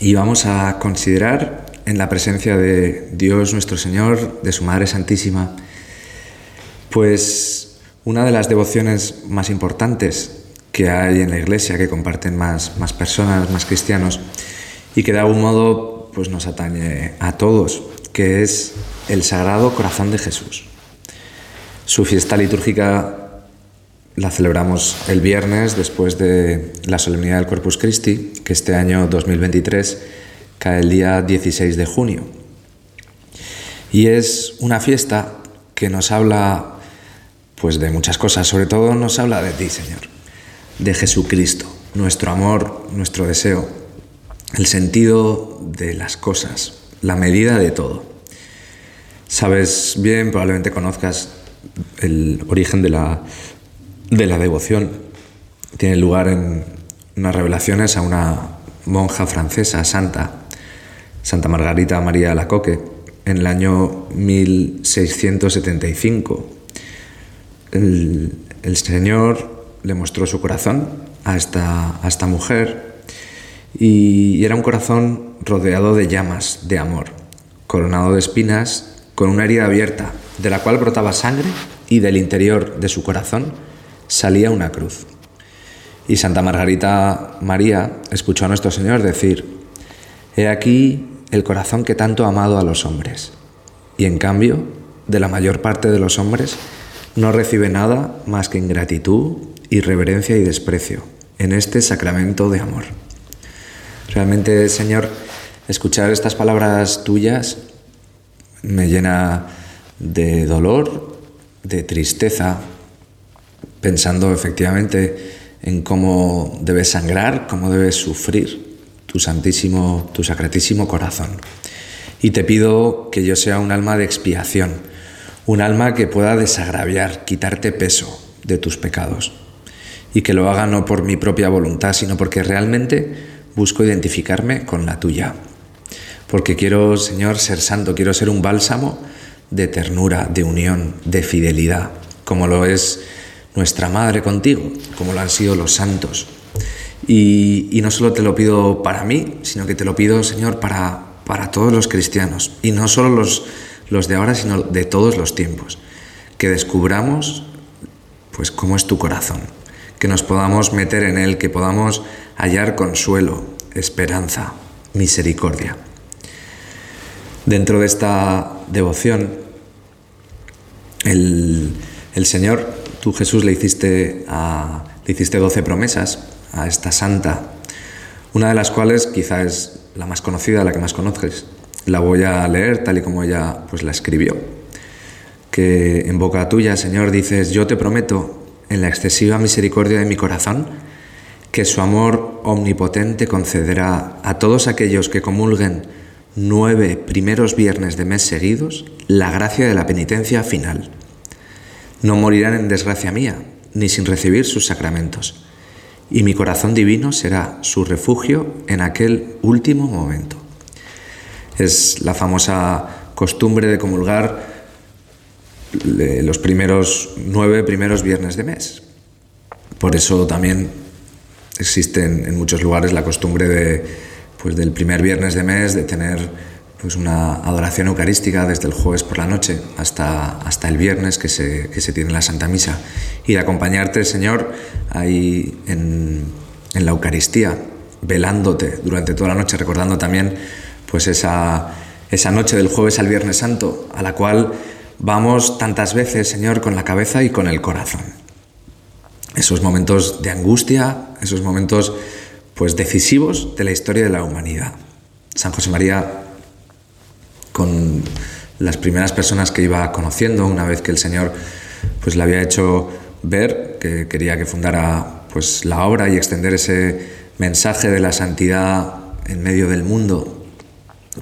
y vamos a considerar en la presencia de Dios nuestro Señor, de su Madre Santísima, pues una de las devociones más importantes que hay en la Iglesia, que comparten más, más personas, más cristianos, y que de algún modo pues nos atañe a todos, que es el Sagrado Corazón de Jesús. Su fiesta litúrgica la celebramos el viernes después de la solemnidad del Corpus Christi, que este año 2023 cae el día 16 de junio. Y es una fiesta que nos habla pues de muchas cosas, sobre todo nos habla de ti, Señor, de Jesucristo, nuestro amor, nuestro deseo, el sentido de las cosas, la medida de todo. Sabes bien, probablemente conozcas el origen de la de la devoción tiene lugar en unas revelaciones a una monja francesa santa, Santa Margarita María Alacoque, en el año 1675. El, el Señor le mostró su corazón a esta, a esta mujer y era un corazón rodeado de llamas de amor, coronado de espinas, con una herida abierta, de la cual brotaba sangre y del interior de su corazón salía una cruz. Y Santa Margarita María escuchó a nuestro Señor decir, He aquí el corazón que tanto ha amado a los hombres, y en cambio, de la mayor parte de los hombres, no recibe nada más que ingratitud, irreverencia y desprecio en este sacramento de amor. Realmente, Señor, escuchar estas palabras tuyas me llena de dolor, de tristeza, pensando efectivamente en cómo debes sangrar, cómo debes sufrir tu santísimo, tu sacratísimo corazón. Y te pido que yo sea un alma de expiación, un alma que pueda desagraviar, quitarte peso de tus pecados. Y que lo haga no por mi propia voluntad, sino porque realmente busco identificarme con la tuya. Porque quiero, Señor, ser santo, quiero ser un bálsamo de ternura, de unión, de fidelidad, como lo es nuestra Madre contigo, como lo han sido los santos. Y, no solo te lo pido para mí, sino que te lo pido, Señor, para, para todos los cristianos. Y no solo los, los de ahora, sino de todos los tiempos. Que descubramos, pues, cómo es tu corazón. Que nos podamos meter en él, que podamos hallar consuelo, esperanza, misericordia. Dentro de esta devoción, el, el Señor Tú, Jesús, le hiciste, a, le hiciste 12 promesas a esta santa, una de las cuales quizá es la más conocida, la que más conoces. La voy a leer tal y como ella pues, la escribió. Que en boca tuya, Señor, dices, yo te prometo, en la excesiva misericordia de mi corazón, que su amor omnipotente concederá a todos aquellos que comulguen nueve primeros viernes de mes seguidos la gracia de la penitencia final no morirán en desgracia mía, ni sin recibir sus sacramentos, y mi corazón divino será su refugio en aquel último momento. Es la famosa costumbre de comulgar los primeros nueve primeros viernes de mes. Por eso también existe en, muchos lugares la costumbre de, pues, del primer viernes de mes de tener pues una adoración eucarística desde el jueves por la noche hasta, hasta el viernes que se, que se tiene la Santa Misa y de acompañarte, Señor, ahí en, en la Eucaristía, velándote durante toda la noche, recordando también pues esa, esa noche del jueves al Viernes Santo, a la cual vamos tantas veces, Señor, con la cabeza y con el corazón. Esos momentos de angustia, esos momentos pues decisivos de la historia de la humanidad. San José María con las primeras personas que iba conociendo una vez que el Señor pues le había hecho ver que quería que fundara pues la obra y extender ese mensaje de la santidad en medio del mundo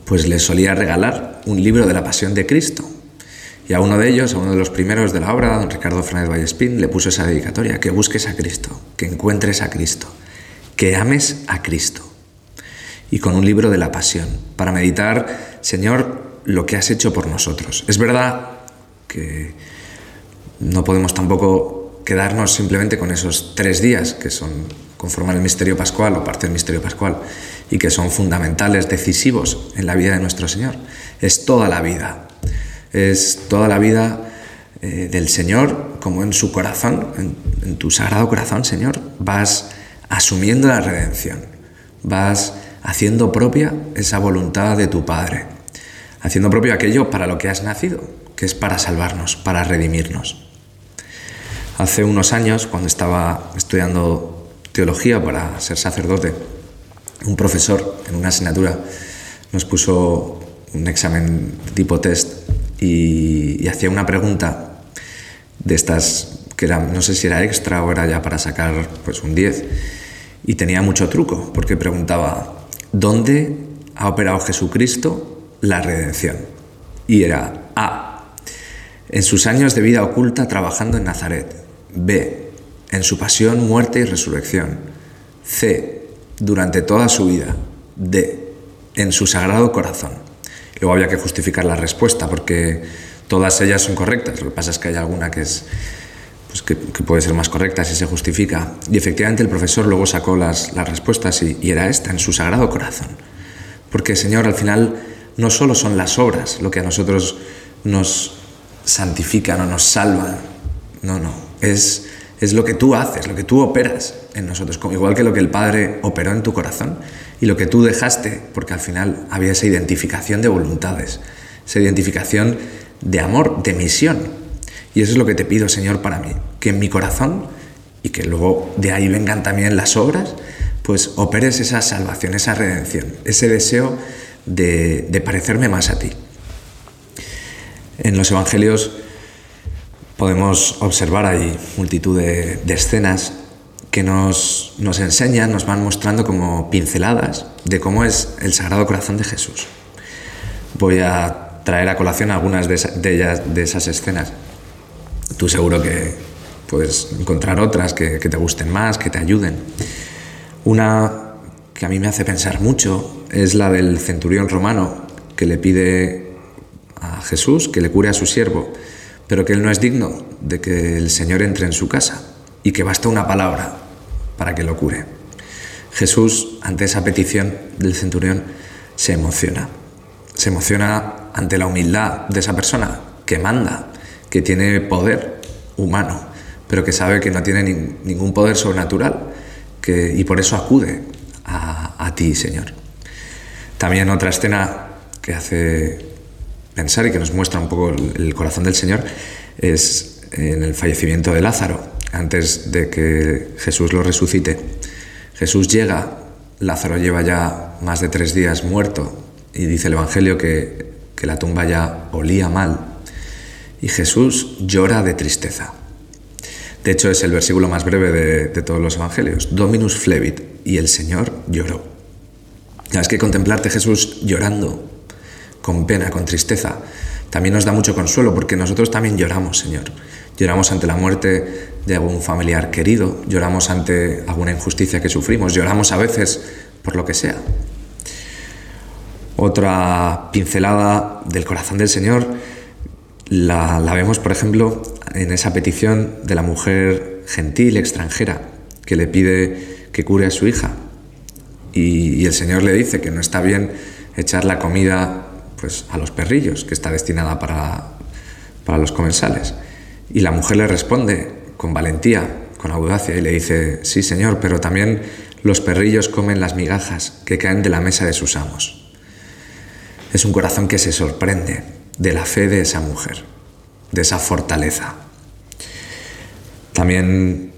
pues le solía regalar un libro de la Pasión de Cristo. Y a uno de ellos, a uno de los primeros de la obra, don Ricardo Fernández Vallespín, le puso esa dedicatoria, que busques a Cristo, que encuentres a Cristo, que ames a Cristo. Y con un libro de la Pasión, para meditar, Señor, lo que has hecho por nosotros. Es verdad que no podemos tampoco quedarnos simplemente con esos tres días que son conforman el misterio pascual o parte del misterio pascual y que son fundamentales, decisivos en la vida de nuestro Señor. Es toda la vida, es toda la vida eh, del Señor como en su corazón, en, en tu sagrado corazón, Señor, vas asumiendo la redención, vas haciendo propia esa voluntad de tu Padre, haciendo propio aquello para lo que has nacido, que es para salvarnos, para redimirnos. Hace unos años, cuando estaba estudiando teología para ser sacerdote, un profesor en una asignatura nos puso un examen tipo test y, hacía una pregunta de estas que no sé si era extra o era ya para sacar pues un 10 y tenía mucho truco porque preguntaba ¿dónde ha operado Jesucristo la redención? Y era A. En sus años de vida oculta trabajando en Nazaret. B en su pasión, muerte y resurrección. C. Durante toda su vida. D. En su sagrado corazón. Luego había que justificar la respuesta porque todas ellas son correctas. Lo que pasa es que hay alguna que es pues que, puede ser más correcta si se justifica. Y efectivamente el profesor luego sacó las, las respuestas y, y era esta, en su sagrado corazón. Porque Señor, al final no solo son las obras lo que a nosotros nos santifican o nos salvan. No, no. Es es lo que tú haces, lo que tú operas en nosotros, igual que lo que el Padre operó en tu corazón y lo que tú dejaste, porque al final había esa identificación de voluntades, esa identificación de amor, de misión. Y eso es lo que te pido, Señor, para mí, que en mi corazón, y que luego de ahí vengan también las obras, pues operes esa salvación, esa redención, ese deseo de, parecerme más a ti. En los Evangelios podemos observar ahí multitud de, escenas que nos, nos, enseñan, nos van mostrando como pinceladas de cómo es el Sagrado Corazón de Jesús. Voy a traer a colación algunas de, ellas, de esas escenas. Tú seguro que puedes encontrar otras que te gusten más, que te ayuden. Una que a mí me hace pensar mucho es la del centurión romano que le pide a Jesús que le cure a su siervo pero que él no es digno de que el Señor entre en su casa y que basta una palabra para que lo cure. Jesús, ante esa petición del centurión, se emociona. Se emociona ante la humildad de esa persona que manda, que tiene poder humano, pero que sabe que no tiene ningún poder sobrenatural y por eso acude a, ti, Señor. También otra escena que hace pensar y que nos muestra un poco el, corazón del Señor es en el fallecimiento de Lázaro, antes de que Jesús lo resucite. Jesús llega, Lázaro lleva ya más de tres días muerto y dice el Evangelio que, la tumba ya olía mal y Jesús llora de tristeza. De hecho, es el versículo más breve de, de, todos los evangelios. Dominus flevit, y el Señor lloró. Es que contemplarte Jesús llorando con pena, con tristeza, también nos da mucho consuelo porque nosotros también lloramos, Señor. Lloramos ante la muerte de algún familiar querido, lloramos ante alguna injusticia que sufrimos, lloramos a veces por lo que sea. Otra pincelada del corazón del Señor la, vemos, por ejemplo, en esa petición de la mujer gentil, extranjera, que le pide que cure a su hija. Y, el Señor le dice que no está bien echar la comida pues, a los perrillos, que está destinada para, para los comensales. Y la mujer le responde con valentía, con audacia, y le dice, sí señor, pero también los perrillos comen las migajas que caen de la mesa de sus amos. Es un corazón que se sorprende de la fe de esa mujer, de esa fortaleza. También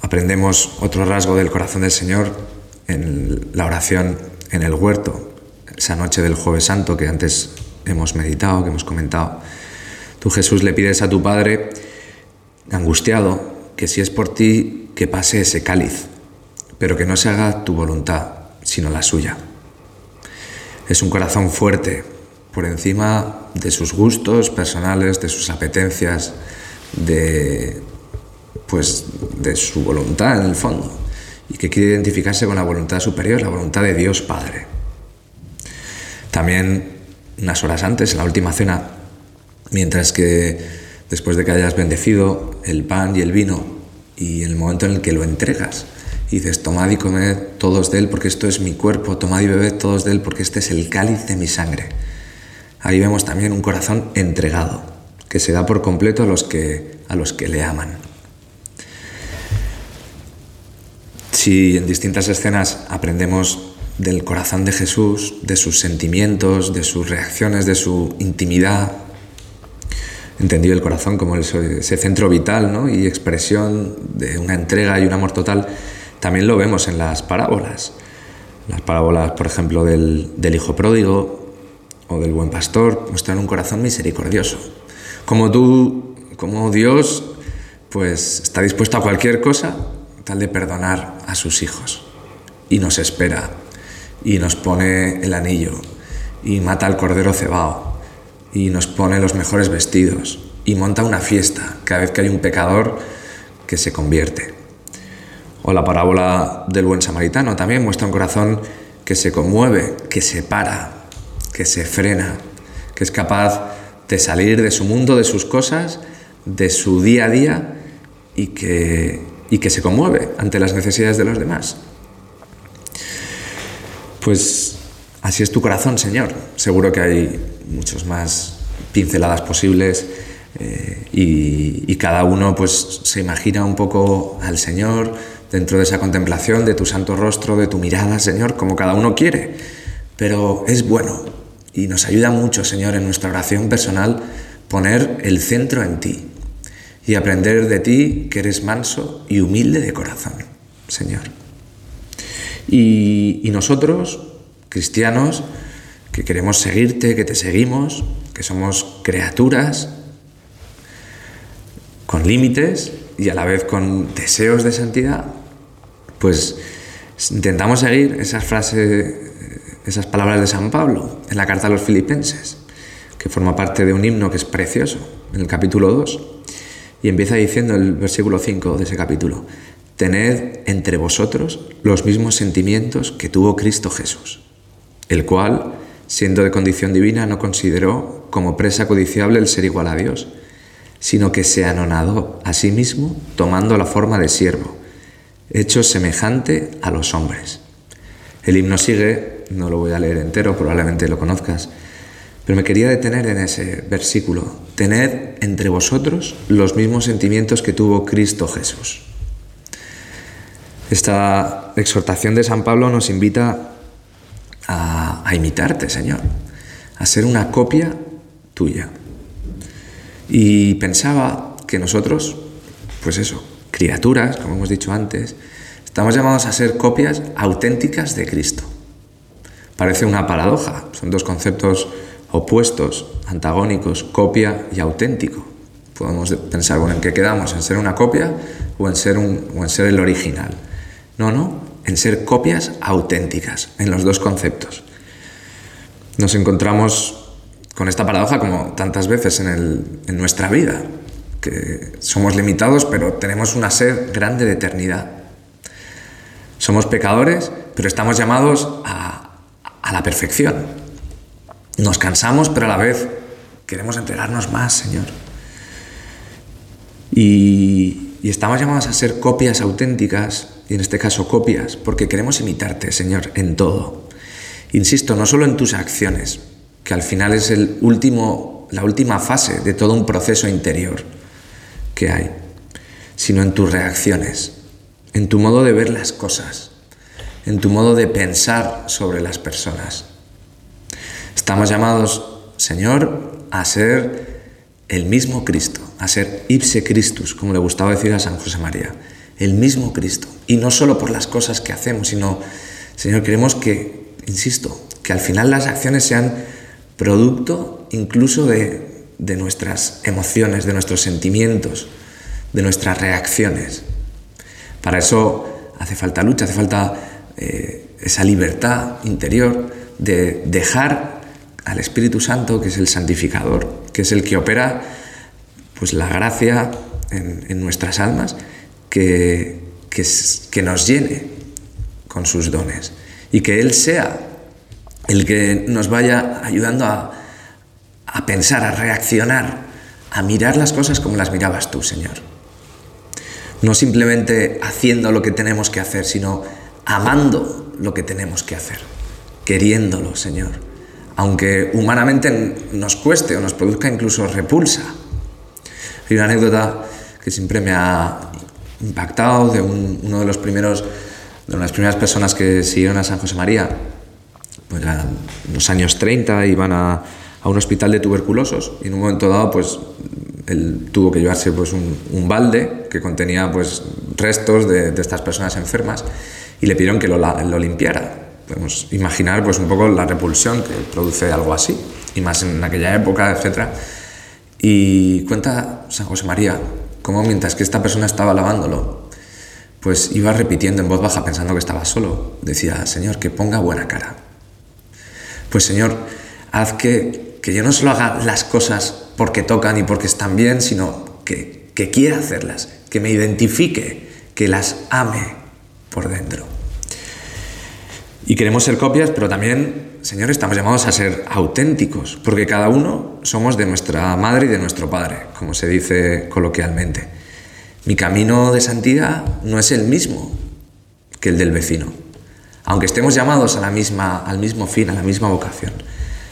aprendemos otro rasgo del corazón del Señor en la oración en el huerto, esa noche del jueves santo que antes hemos meditado, que hemos comentado. Tú Jesús le pides a tu Padre, angustiado, que si es por ti, que pase ese cáliz, pero que no se haga tu voluntad, sino la suya. Es un corazón fuerte, por encima de sus gustos personales, de sus apetencias, de, pues, de su voluntad en el fondo, y que quiere identificarse con la voluntad superior, la voluntad de Dios Padre. También unas horas antes, en la última cena, mientras que después de que hayas bendecido el pan y el vino y el momento en el que lo entregas, y dices, tomad y comed todos de él porque esto es mi cuerpo, tomad y bebed todos de él porque este es el cáliz de mi sangre. Ahí vemos también un corazón entregado, que se da por completo a los que, a los que le aman. Si en distintas escenas aprendemos del corazón de Jesús, de sus sentimientos, de sus reacciones, de su intimidad, entendido el corazón como ese centro vital ¿no? y expresión de una entrega y un amor total, también lo vemos en las parábolas. Las parábolas, por ejemplo, del, del hijo pródigo o del buen pastor muestran un corazón misericordioso. Como tú, como Dios, pues está dispuesto a cualquier cosa tal de perdonar a sus hijos. Y nos espera, y nos pone el anillo, y mata al cordero cebado, y nos pone los mejores vestidos, y monta una fiesta cada vez que hay un pecador que se convierte. O la parábola del buen samaritano también muestra un corazón que se conmueve, que se para, que se frena, que es capaz de salir de su mundo, de sus cosas, de su día a día y que, y que se conmueve ante las necesidades de los demás. Pues así es tu corazón, Señor. Seguro que hay muchos más pinceladas posibles eh, y, y, cada uno pues se imagina un poco al Señor dentro de esa contemplación de tu santo rostro, de tu mirada, Señor, como cada uno quiere. Pero es bueno y nos ayuda mucho, Señor, en nuestra oración personal poner el centro en ti y aprender de ti que eres manso y humilde de corazón, Señor. Y, nosotros, cristianos, que queremos seguirte, que te seguimos, que somos criaturas con límites y a la vez con deseos de santidad, pues intentamos seguir esas frases, esas palabras de San Pablo en la carta a los filipenses, que forma parte de un himno que es precioso, en el capítulo 2, y empieza diciendo el versículo 5 de ese capítulo, tened entre vosotros los mismos sentimientos que tuvo Cristo Jesús, el cual, siendo de condición divina, no consideró como presa codiciable el ser igual a Dios, sino que se anonadó a sí mismo tomando la forma de siervo hecho semejante a los hombres. El himno sigue, no lo voy a leer entero, probablemente lo conozcas, pero me quería detener en ese versículo. Tened entre vosotros los mismos sentimientos que tuvo Cristo Jesús. Esta exhortación de San Pablo nos invita a, a imitarte, Señor, a ser una copia tuya. Y pensaba que nosotros, pues eso, criaturas, como hemos dicho antes, estamos llamados a ser copias auténticas de Cristo. Parece una paradoja, son dos conceptos opuestos, antagónicos, copia y auténtico. Podemos pensar, ¿en qué quedamos? ¿En ser una copia o en ser, un, el original? No, no, en ser copias auténticas, en los dos conceptos. Nos encontramos con esta paradoja como tantas veces en, nuestra vida que somos limitados, pero tenemos una sed grande de eternidad. Somos pecadores, pero estamos llamados a la perfección. Nos cansamos, pero a la vez queremos entregarnos más, Señor. Y, y, estamos llamados a ser copias auténticas, y en este caso copias, porque queremos imitarte, Señor, en todo. Insisto, no solo en tus acciones, que al final es el último, la última fase de todo un proceso interior que hay, sino en tus reacciones, en tu modo de ver las cosas, en tu modo de pensar sobre las personas. Estamos llamados, Señor, a ser el mismo Cristo, a ser ipse Christus, como le gustaba decir a San José María, el mismo Cristo. Y no solo por las cosas que hacemos, sino, Señor, queremos que, insisto, que al final las acciones sean producto incluso de de nuestras emociones, de nuestros sentimientos, de nuestras reacciones. Para eso hace falta lucha, hace falta eh, esa libertad interior de dejar al Espíritu Santo, que es el santificador, que es el que opera pues, la gracia en, nuestras almas, que, que, nos llene con sus dones y que Él sea el que nos vaya ayudando a, a pensar, a reaccionar, a mirar las cosas como las mirabas tú, Señor. No simplemente haciendo lo que tenemos que hacer, sino amando lo que tenemos que hacer, queriéndolo, Señor. Aunque humanamente nos cueste o nos produzca incluso repulsa. Hay una anécdota que siempre me ha impactado de uno de los primeros, de las primeras personas que siguieron a San José María, pues en los años 30 iban a, a un hospital de tuberculosos y en un momento dado pues él tuvo que llevarse pues un, balde que contenía pues restos de, estas personas enfermas y le pidieron que lo, lo, limpiara. Podemos imaginar pues un poco la repulsión que produce algo así y más en aquella época, etc. Y cuenta San José María cómo mientras que esta persona estaba lavándolo, pues iba repitiendo en voz baja pensando que estaba solo. Decía, Señor, que ponga buena cara. Pues Señor, haz que, que yo no solo haga las cosas porque tocan y porque están bien, sino que, que quiera hacerlas, que me identifique, que las ame por dentro. Y queremos ser copias, pero también, Señor, estamos llamados a ser auténticos, porque cada uno somos de nuestra madre y de nuestro padre, como se dice coloquialmente. Mi camino de santidad no es el mismo que el del vecino, aunque estemos llamados a la misma, al mismo fin, a la misma vocación.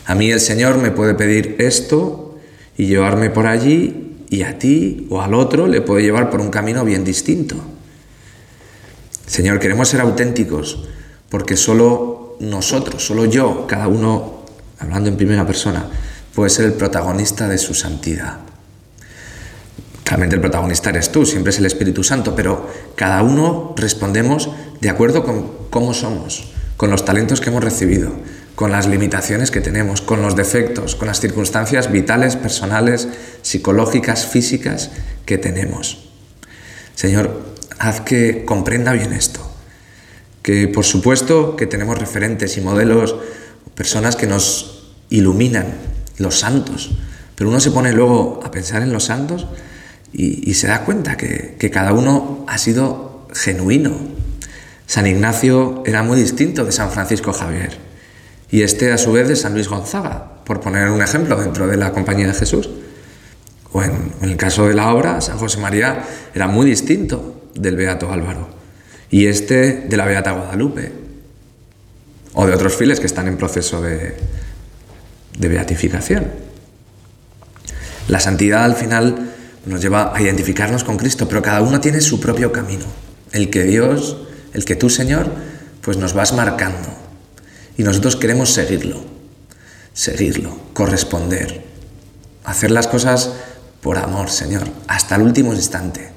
A mí el Señor me puede pedir esto y llevarme por allí y a ti o al otro le puede llevar por un camino bien distinto. Señor, queremos ser auténticos porque solo nosotros, solo yo, cada uno, hablando en primera persona, puede ser el protagonista de su santidad. Realmente el protagonista eres tú, siempre es el Espíritu Santo, pero cada uno respondemos de acuerdo con cómo somos, con los talentos que hemos recibido, con las limitaciones que tenemos, con los defectos, con las circunstancias vitales, personales, psicológicas, físicas que tenemos. Señor, haz que comprenda bien esto, que por supuesto que tenemos referentes y modelos, personas que nos iluminan, los santos, pero uno se pone luego a pensar en los santos y, se da cuenta que, cada uno ha sido genuino. San Ignacio era muy distinto de San Francisco Javier y este a su vez de San Luis Gonzaga, por poner un ejemplo dentro de la Compañía de Jesús. O en, el caso de la obra, San José María era muy distinto del Beato Álvaro y este de la Beata Guadalupe o de otros fieles que están en proceso de, de beatificación. La santidad al final nos lleva a identificarnos con Cristo, pero cada uno tiene su propio camino, el que Dios, el que tú, Señor, pues nos vas marcando y nosotros queremos seguirlo, seguirlo, corresponder, hacer las cosas por amor, Señor, hasta el último instante,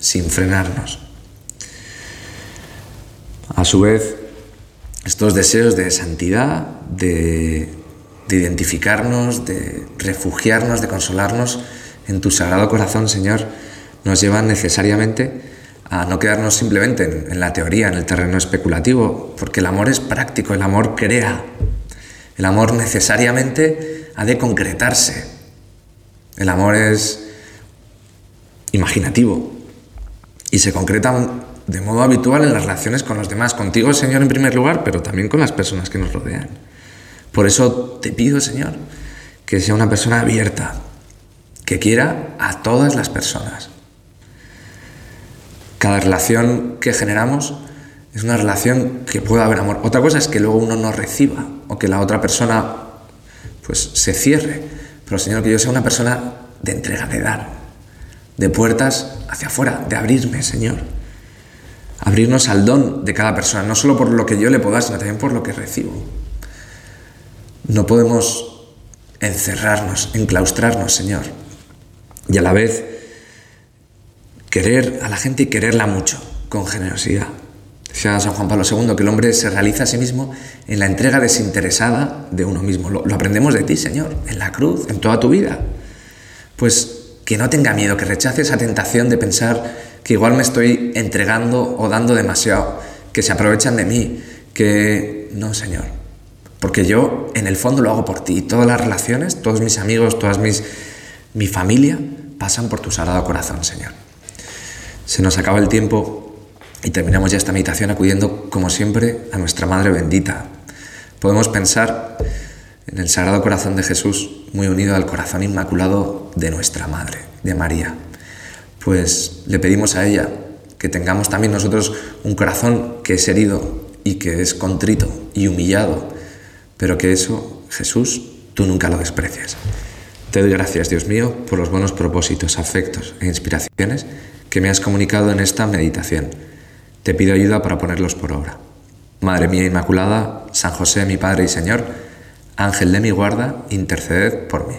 sin frenarnos. A su vez, estos deseos de santidad, de, identificarnos, de refugiarnos, de consolarnos en tu sagrado corazón, Señor, nos llevan necesariamente a no quedarnos simplemente en, la teoría, en el terreno especulativo, porque el amor es práctico, el amor crea, el amor necesariamente ha de concretarse, el amor es imaginativo y se concreta de modo habitual en las relaciones con los demás, contigo Señor en primer lugar, pero también con las personas que nos rodean. Por eso te pido Señor que sea una persona abierta, que quiera a todas las personas cada relación que generamos es una relación que pueda haber amor. Otra cosa es que luego uno no reciba o que la otra persona pues se cierre. Pero Señor, que yo sea una persona de entrega, de dar, de puertas hacia afuera, de abrirme, Señor. Abrirnos al don de cada persona, no solo por lo que yo le puedo dar, sino también por lo que recibo. No podemos encerrarnos, enclaustrarnos, Señor. Y a la vez querer a la gente y quererla mucho, con generosidad. Decía San Juan Pablo II que el hombre se realiza a sí mismo en la entrega desinteresada de uno mismo. Lo, aprendemos de ti, Señor, en la cruz, en toda tu vida. Pues que no tenga miedo, que rechace esa tentación de pensar que igual me estoy entregando o dando demasiado, que se aprovechan de mí, que no, Señor. Porque yo, en el fondo, lo hago por ti. Todas las relaciones, todos mis amigos, todas mis, mi familia, pasan por tu sagrado corazón, Señor. Se nos acaba el tiempo y terminamos ya esta meditación acudiendo, como siempre, a nuestra Madre bendita. Podemos pensar en el Sagrado Corazón de Jesús, muy unido al corazón inmaculado de nuestra Madre, de María. Pues le pedimos a ella que tengamos también nosotros un corazón que es herido y que es contrito y humillado, pero que eso, Jesús, tú nunca lo desprecias. Te doy gracias, Dios mío, por los buenos propósitos, afectos e inspiraciones que me has comunicado en esta meditación. Te pido ayuda para ponerlos por obra. Madre mía Inmaculada, San José, mi Padre y Señor, Ángel de mi guarda, interceded por mí.